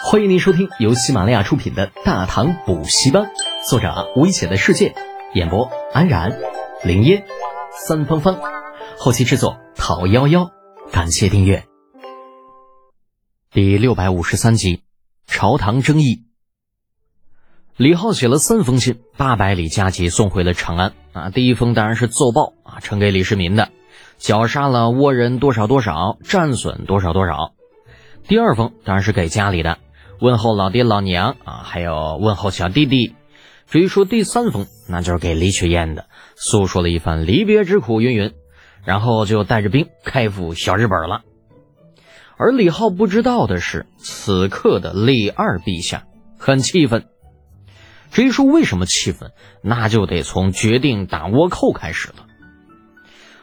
欢迎您收听由喜马拉雅出品的《大唐补习班》，作者危险的世界，演播安然、林烟、三芳芳，后期制作陶幺幺。感谢订阅。第六百五十三集，朝堂争议。李浩写了三封信，八百里加急送回了长安。啊，第一封当然是奏报啊，呈给李世民的，绞杀了倭人多少多少，战损多少多少。第二封当然是给家里的。问候老爹老娘啊，还有问候小弟弟。至于说第三封，那就是给李雪燕的，诉说了一番离别之苦，云云。然后就带着兵开赴小日本了。而李浩不知道的是，此刻的李二陛下很气愤。至于说为什么气愤，那就得从决定打倭寇开始了。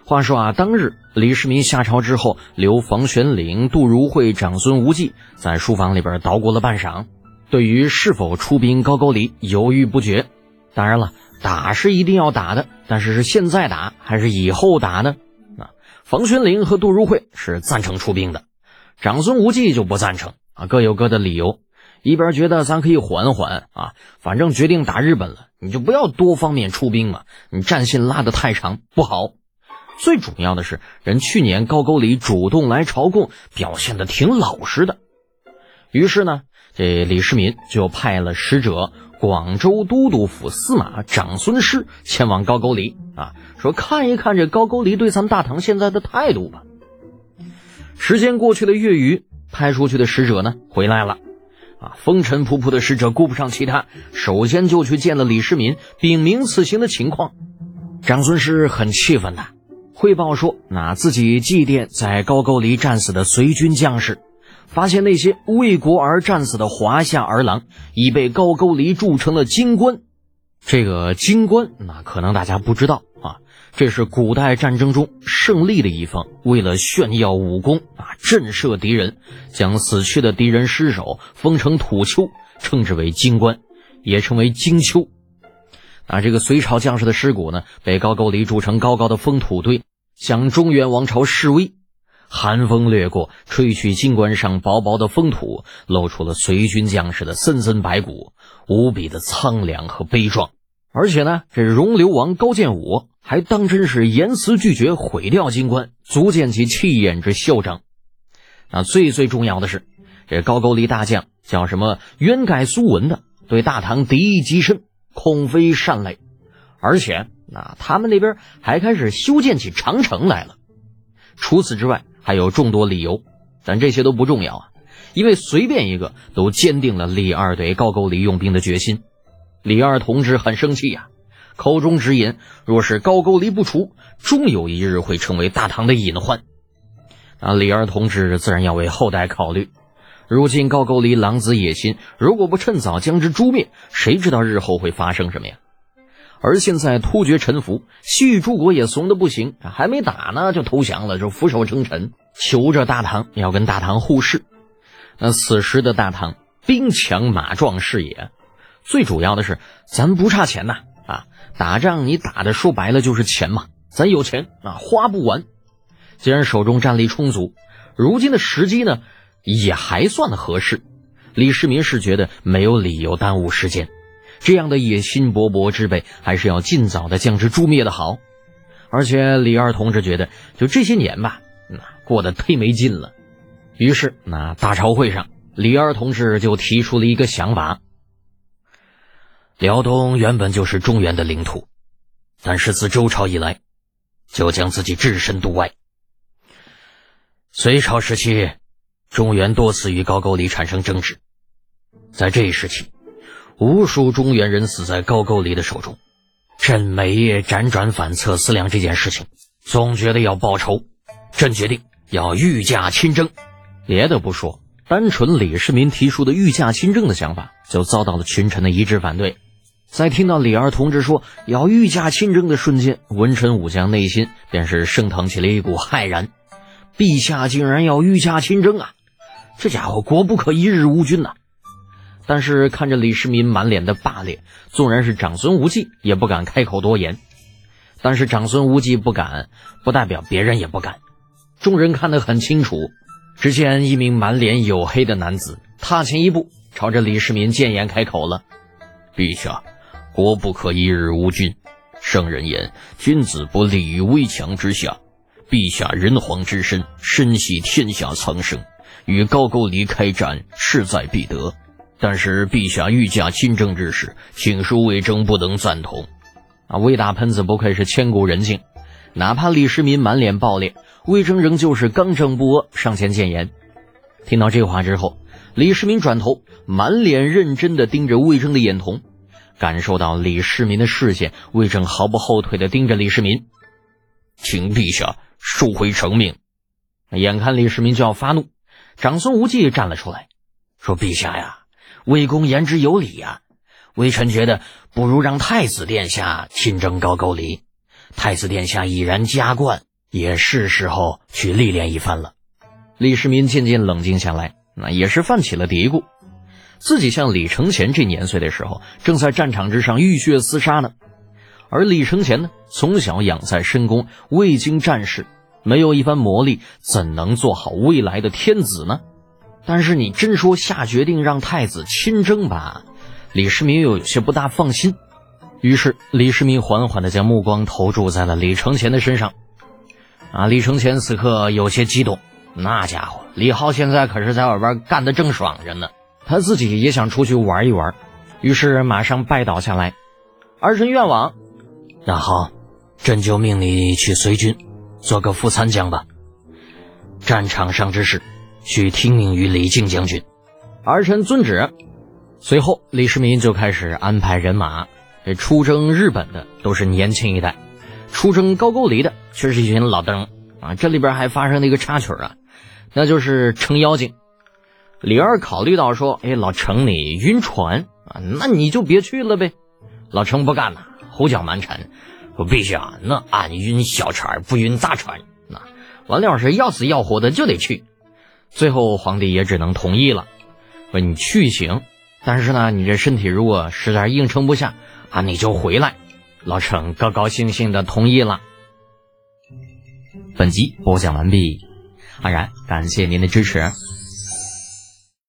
话说啊，当日李世民下朝之后，留房玄龄、杜如晦、长孙无忌在书房里边捣鼓了半晌，对于是否出兵高句丽犹豫不决。当然了，打是一定要打的，但是是现在打还是以后打呢？啊，房玄龄和杜如晦是赞成出兵的，长孙无忌就不赞成啊，各有各的理由。一边觉得咱可以缓缓啊，反正决定打日本了，你就不要多方面出兵嘛，你战线拉得太长不好。最主要的是，人去年高句丽主动来朝贡，表现的挺老实的。于是呢，这李世民就派了使者，广州都督府司马长孙师前往高句丽啊，说看一看这高句丽对咱们大唐现在的态度吧。时间过去了月余，派出去的使者呢回来了，啊，风尘仆仆的使者顾不上其他，首先就去见了李世民，禀明此行的情况。长孙师很气愤呐。汇报说，那自己祭奠在高句丽战死的随军将士，发现那些为国而战死的华夏儿郎已被高句丽铸成了金棺。这个金棺，那可能大家不知道啊，这是古代战争中胜利的一方为了炫耀武功啊，震慑敌人，将死去的敌人尸首封成土丘，称之为金棺，也称为金丘。啊，这个隋朝将士的尸骨呢，被高句丽筑成高高的封土堆，向中原王朝示威。寒风掠过，吹去金冠上薄薄的封土，露出了隋军将士的森森白骨，无比的苍凉和悲壮。而且呢，这容留王高建武还当真是严词拒绝毁掉金冠，足见其气焰之嚣张。那最最重要的是，这高句丽大将叫什么渊盖苏文的，对大唐敌意极深。恐非善类，而且那他们那边还开始修建起长城来了。除此之外，还有众多理由，但这些都不重要啊，因为随便一个都坚定了李二对高句丽用兵的决心。李二同志很生气呀，口中直言：若是高句丽不除，终有一日会成为大唐的隐患。啊，李二同志自然要为后代考虑。如今高句丽狼子野心，如果不趁早将之诛灭，谁知道日后会发生什么呀？而现在突厥臣服，西域诸国也怂的不行，还没打呢就投降了，就俯首称臣，求着大唐要跟大唐互市。那此时的大唐兵强马壮是也，最主要的是咱不差钱呐啊！打仗你打的说白了就是钱嘛，咱有钱啊花不完。既然手中战力充足，如今的时机呢？也还算合适，李世民是觉得没有理由耽误时间，这样的野心勃勃之辈，还是要尽早的将之诛灭的好。而且李二同志觉得，就这些年吧，那过得忒没劲了。于是，那大朝会上，李二同志就提出了一个想法：辽东原本就是中原的领土，但是自周朝以来，就将自己置身度外。隋朝时期。中原多次与高句丽产生争执，在这一时期，无数中原人死在高句丽的手中。朕每夜辗转反侧思量这件事情，总觉得要报仇。朕决定要御驾亲征。别的不说，单纯李世民提出的御驾亲征的想法，就遭到了群臣的一致反对。在听到李二同志说要御驾亲征的瞬间，文臣武将内心便是升腾起了一股骇然：陛下竟然要御驾亲征啊！这家伙国不可一日无君呐！但是看着李世民满脸的霸烈，纵然是长孙无忌也不敢开口多言。但是长孙无忌不敢，不代表别人也不敢。众人看得很清楚，只见一名满脸黝黑的男子踏前一步，朝着李世民谏言开口了：“陛下，国不可一日无君。圣人言，君子不立于危墙之下。陛下人皇之身，深系天下苍生，与高句丽开战，势在必得。但是陛下御驾亲征之事，请恕魏征不能赞同。”啊，魏大喷子不愧是千古人敬，哪怕李世民满脸暴烈，魏征仍旧是刚正不阿，上前谏言。听到这话之后，李世民转头，满脸认真地盯着魏征的眼瞳，感受到李世民的视线，魏征毫不后退地盯着李世民，请陛下收回成命。眼看李世民就要发怒，长孙无忌站了出来，说：“陛下呀，魏公言之有理呀。”微臣觉得，不如让太子殿下亲征高句丽。太子殿下已然加冠，也是时候去历练一番了。李世民渐渐冷静下来，那也是泛起了嘀咕：自己像李承乾这年岁的时候，正在战场之上浴血厮杀呢。而李承乾呢，从小养在深宫，未经战事，没有一番磨砺，怎能做好未来的天子呢？但是你真说下决定让太子亲征吧？李世民又有些不大放心，于是李世民缓缓地将目光投注在了李承乾的身上。啊，李承乾此刻有些激动，那家伙李浩现在可是在外边干得正爽着呢，他自己也想出去玩一玩，于是马上拜倒下来：“儿臣愿往。”那好，朕就命你去随军，做个副参将吧。战场上之事，需听命于李靖将军。儿臣遵旨。随后，李世民就开始安排人马。这出征日本的都是年轻一代，出征高句丽的却是一群老登啊。这里边还发生了一个插曲啊，那就是成妖精。李二考虑到说：“哎，老程你晕船啊，那你就别去了呗。”老程不干了，胡搅蛮缠，说：“陛下，那俺晕小船不晕大船，那完了是要死要活的就得去。”最后皇帝也只能同意了，说：“你去行。”但是呢，你这身体如果实在硬撑不下啊，你就回来。老程高高兴兴的同意了。本集播讲完毕，安然感谢您的支持。